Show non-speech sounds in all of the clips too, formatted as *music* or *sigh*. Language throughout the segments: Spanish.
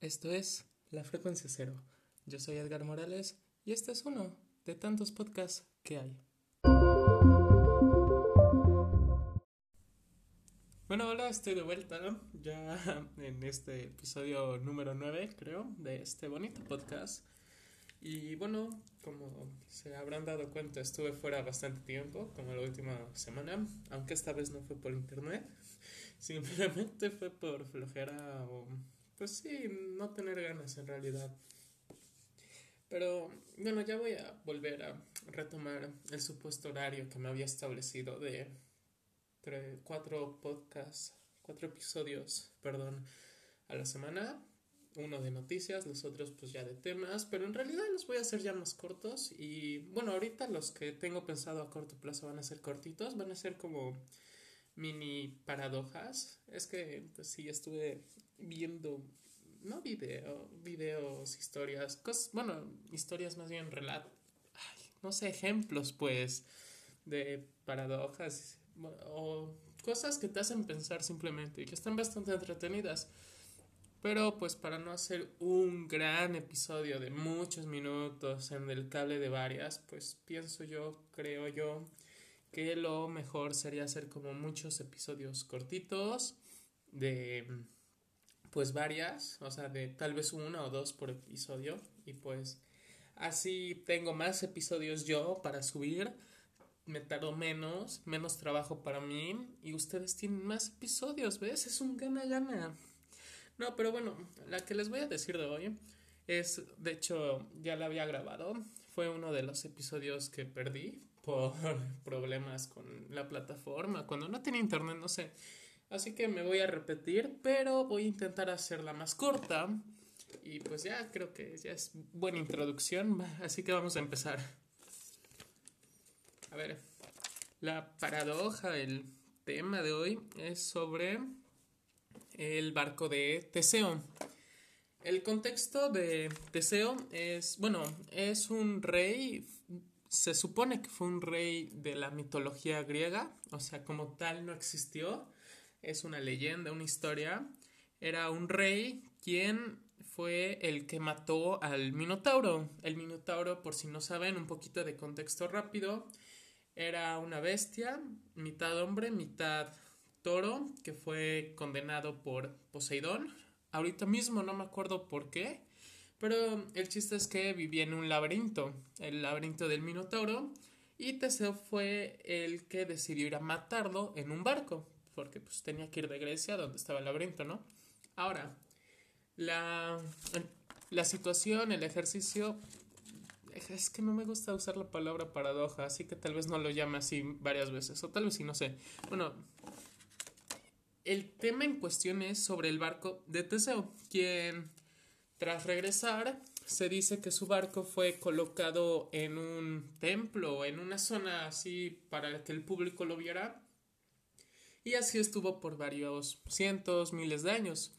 Esto es La Frecuencia Cero. Yo soy Edgar Morales y este es uno de tantos podcasts que hay. Bueno, hola, estoy de vuelta ya en este episodio número 9, creo, de este bonito podcast. Y bueno, como se habrán dado cuenta, estuve fuera bastante tiempo, como la última semana, aunque esta vez no fue por internet, *laughs* simplemente fue por flojera o pues sí, no tener ganas en realidad. Pero bueno, ya voy a volver a retomar el supuesto horario que me había establecido de cuatro podcasts, cuatro episodios, perdón, a la semana. Uno de noticias, los otros pues ya de temas, pero en realidad los voy a hacer ya más cortos y bueno, ahorita los que tengo pensado a corto plazo van a ser cortitos, van a ser como mini paradojas. Es que pues sí, estuve viendo, no video, videos, historias, cosas, bueno, historias más bien relatos, no sé, ejemplos pues de paradojas o cosas que te hacen pensar simplemente y que están bastante entretenidas. Pero pues para no hacer un gran episodio de muchos minutos en el cable de varias, pues pienso yo, creo yo, que lo mejor sería hacer como muchos episodios cortitos de pues varias, o sea, de tal vez una o dos por episodio. Y pues así tengo más episodios yo para subir, me tardo menos, menos trabajo para mí. Y ustedes tienen más episodios, ¿ves? Es un gana-gana. No, pero bueno, la que les voy a decir de hoy es, de hecho, ya la había grabado, fue uno de los episodios que perdí por *laughs* problemas con la plataforma, cuando no tenía internet, no sé. Así que me voy a repetir, pero voy a intentar hacerla más corta. Y pues ya creo que ya es buena introducción, así que vamos a empezar. A ver, la paradoja, el tema de hoy es sobre el barco de Teseo. El contexto de Teseo es, bueno, es un rey, se supone que fue un rey de la mitología griega, o sea, como tal no existió, es una leyenda, una historia. Era un rey quien fue el que mató al Minotauro. El Minotauro, por si no saben, un poquito de contexto rápido, era una bestia, mitad hombre, mitad toro, que fue condenado por Poseidón. Ahorita mismo no me acuerdo por qué, pero el chiste es que vivía en un laberinto, el laberinto del Minotauro, y Teseo fue el que decidió ir a matarlo en un barco porque pues tenía que ir de Grecia, donde estaba el laberinto, ¿no? Ahora, la, la situación, el ejercicio, es que no me gusta usar la palabra paradoja, así que tal vez no lo llame así varias veces, o tal vez sí, no sé. Bueno, el tema en cuestión es sobre el barco de Teseo, quien tras regresar se dice que su barco fue colocado en un templo, en una zona así para que el público lo viera y así estuvo por varios cientos, miles de años.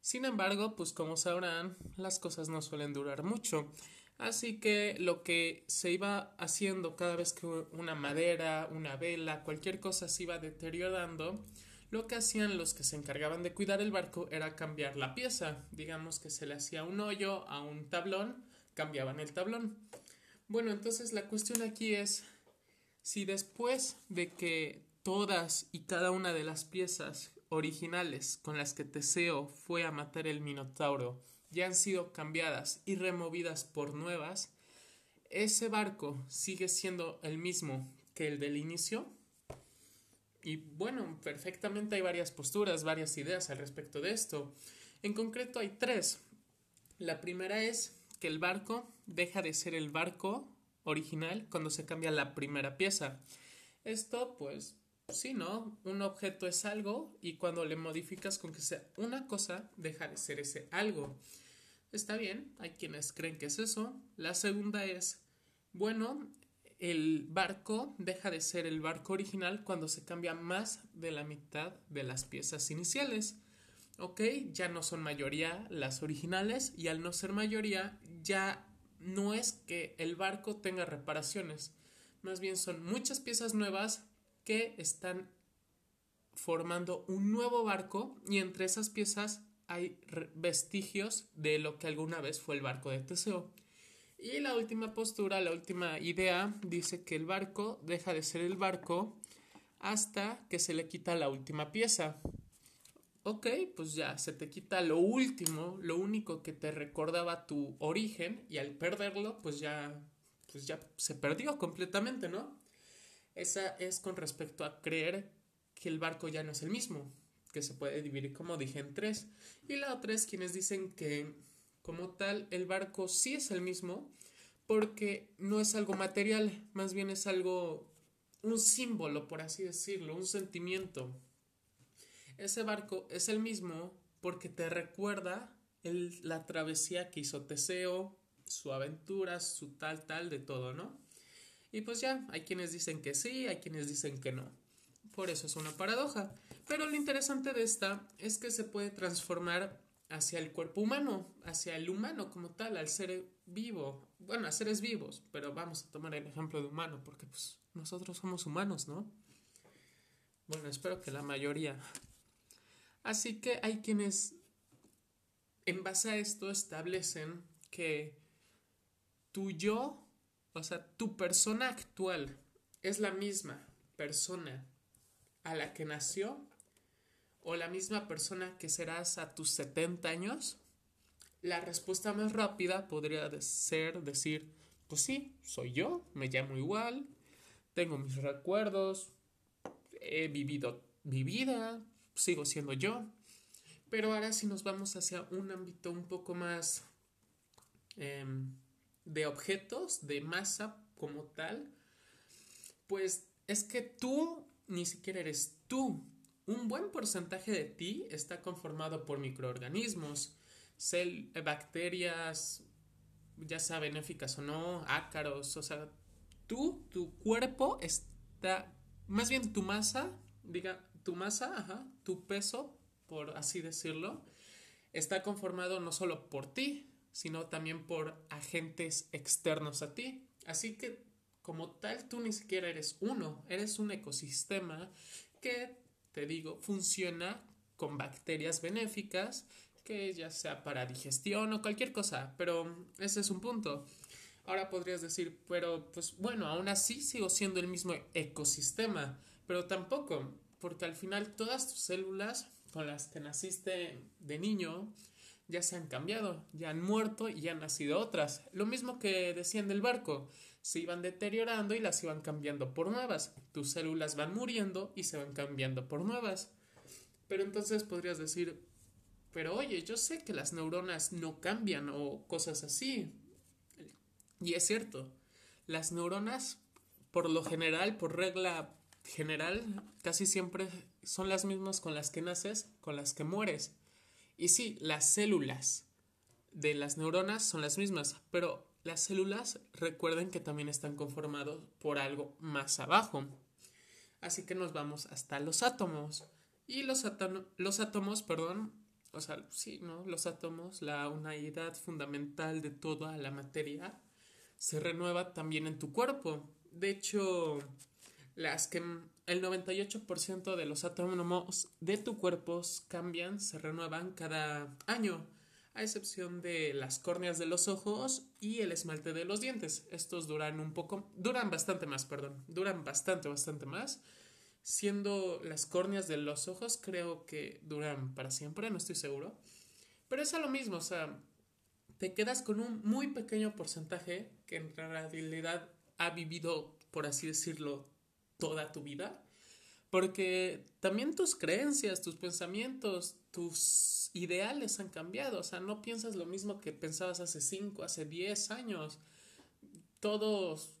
Sin embargo, pues como sabrán, las cosas no suelen durar mucho. Así que lo que se iba haciendo cada vez que una madera, una vela, cualquier cosa se iba deteriorando, lo que hacían los que se encargaban de cuidar el barco era cambiar la pieza. Digamos que se le hacía un hoyo a un tablón, cambiaban el tablón. Bueno, entonces la cuestión aquí es si después de que todas y cada una de las piezas originales con las que Teseo fue a matar el Minotauro ya han sido cambiadas y removidas por nuevas, ese barco sigue siendo el mismo que el del inicio. Y bueno, perfectamente hay varias posturas, varias ideas al respecto de esto. En concreto hay tres. La primera es que el barco deja de ser el barco original cuando se cambia la primera pieza. Esto pues Sí, ¿no? Un objeto es algo y cuando le modificas con que sea una cosa, deja de ser ese algo. Está bien, hay quienes creen que es eso. La segunda es, bueno, el barco deja de ser el barco original cuando se cambia más de la mitad de las piezas iniciales. Ok, ya no son mayoría las originales y al no ser mayoría ya no es que el barco tenga reparaciones, más bien son muchas piezas nuevas que están formando un nuevo barco y entre esas piezas hay vestigios de lo que alguna vez fue el barco de Teseo. Y la última postura, la última idea, dice que el barco deja de ser el barco hasta que se le quita la última pieza. Ok, pues ya se te quita lo último, lo único que te recordaba tu origen y al perderlo, pues ya, pues ya se perdió completamente, ¿no? Esa es con respecto a creer que el barco ya no es el mismo, que se puede dividir, como dije, en tres. Y la otra es quienes dicen que como tal, el barco sí es el mismo porque no es algo material, más bien es algo, un símbolo, por así decirlo, un sentimiento. Ese barco es el mismo porque te recuerda la travesía que hizo Teseo, su aventura, su tal, tal, de todo, ¿no? Y pues ya, hay quienes dicen que sí, hay quienes dicen que no. Por eso es una paradoja. Pero lo interesante de esta es que se puede transformar hacia el cuerpo humano, hacia el humano como tal, al ser vivo, bueno, a seres vivos, pero vamos a tomar el ejemplo de humano porque pues nosotros somos humanos, ¿no? Bueno, espero que la mayoría. Así que hay quienes en base a esto establecen que tu yo, o sea, tu persona actual es la misma persona a la que nació o la misma persona que serás a tus 70 años? La respuesta más rápida podría ser decir, pues sí, soy yo, me llamo igual, tengo mis recuerdos, he vivido mi vida, sigo siendo yo. Pero ahora si nos vamos hacia un ámbito un poco más em, de objetos, de masa como tal, pues es que tú ni siquiera eres tú, un buen porcentaje de ti está conformado por microorganismos, cel bacterias, ya sea benéficas o no, ácaros, o sea, tú, tu cuerpo está, más bien tu masa, diga, tu masa, ajá, tu peso, por así decirlo, está conformado no solo por ti, sino también por agentes externos a ti. Así que, como tal, tú ni siquiera eres uno, eres un ecosistema que te digo, funciona con bacterias benéficas, que ya sea para digestión o cualquier cosa, pero ese es un punto. Ahora podrías decir, pero pues bueno, aún así sigo siendo el mismo ecosistema, pero tampoco, porque al final todas tus células con las que naciste de niño ya se han cambiado, ya han muerto y ya han nacido otras. Lo mismo que decían del barco, se iban deteriorando y las iban cambiando por nuevas. Tus células van muriendo y se van cambiando por nuevas. Pero entonces podrías decir, pero oye, yo sé que las neuronas no cambian o cosas así. Y es cierto, las neuronas, por lo general, por regla general, casi siempre son las mismas con las que naces, con las que mueres. Y sí, las células de las neuronas son las mismas, pero las células recuerden que también están conformados por algo más abajo. Así que nos vamos hasta los átomos. Y los, los átomos, perdón, o sea, sí, ¿no? Los átomos, la unidad fundamental de toda la materia, se renueva también en tu cuerpo. De hecho, las que el 98% de los átomos de tu cuerpo cambian, se renuevan cada año a excepción de las córneas de los ojos y el esmalte de los dientes. Estos duran un poco, duran bastante más, perdón, duran bastante, bastante más. Siendo las córneas de los ojos, creo que duran para siempre, no estoy seguro. Pero es a lo mismo, o sea, te quedas con un muy pequeño porcentaje que en realidad ha vivido, por así decirlo, toda tu vida. Porque también tus creencias, tus pensamientos, tus ideales han cambiado. O sea, no piensas lo mismo que pensabas hace 5, hace 10 años. Todos,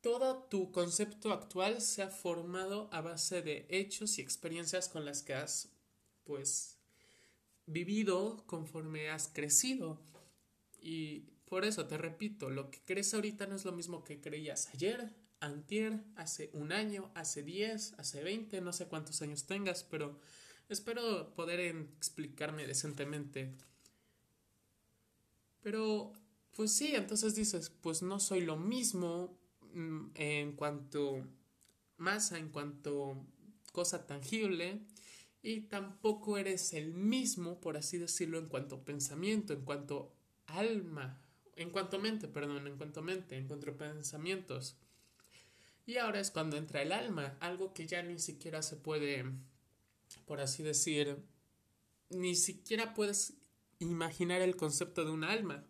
todo tu concepto actual se ha formado a base de hechos y experiencias con las que has, pues, vivido conforme has crecido. Y por eso te repito, lo que crees ahorita no es lo mismo que creías ayer, antier, hace un año, hace 10, hace 20, no sé cuántos años tengas, pero espero poder explicarme decentemente. Pero, pues sí, entonces dices, pues no soy lo mismo mm, en cuanto masa, en cuanto cosa tangible, y tampoco eres el mismo, por así decirlo, en cuanto pensamiento, en cuanto alma, en cuanto mente, perdón, en cuanto mente, en cuanto pensamientos. Y ahora es cuando entra el alma, algo que ya ni siquiera se puede, por así decir, ni siquiera puedes imaginar el concepto de un alma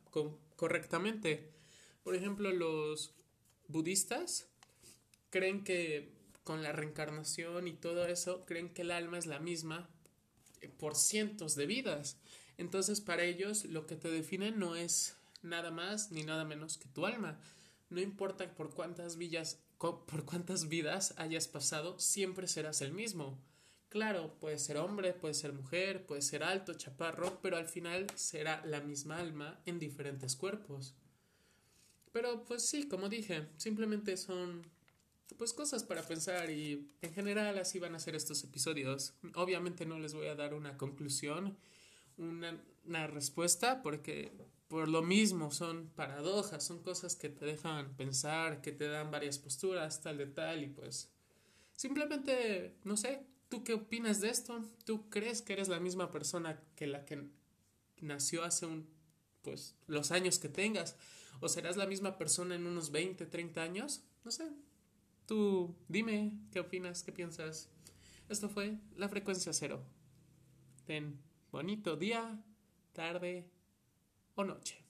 correctamente. Por ejemplo, los budistas creen que con la reencarnación y todo eso, creen que el alma es la misma por cientos de vidas. Entonces, para ellos, lo que te define no es nada más ni nada menos que tu alma. No importa por cuántas villas, por cuántas vidas hayas pasado, siempre serás el mismo. Claro, puede ser hombre, puede ser mujer, puede ser alto, chaparro, pero al final será la misma alma en diferentes cuerpos. Pero pues sí, como dije, simplemente son pues cosas para pensar y en general así van a ser estos episodios. Obviamente no les voy a dar una conclusión, una, una respuesta, porque por lo mismo son paradojas, son cosas que te dejan pensar, que te dan varias posturas, tal de tal, y pues simplemente, no sé, ¿tú qué opinas de esto? ¿Tú crees que eres la misma persona que la que nació hace un, pues, los años que tengas? ¿O serás la misma persona en unos 20, 30 años? No sé, Tú dime qué opinas, qué piensas. Esto fue la frecuencia cero. Ten bonito día, tarde o noche.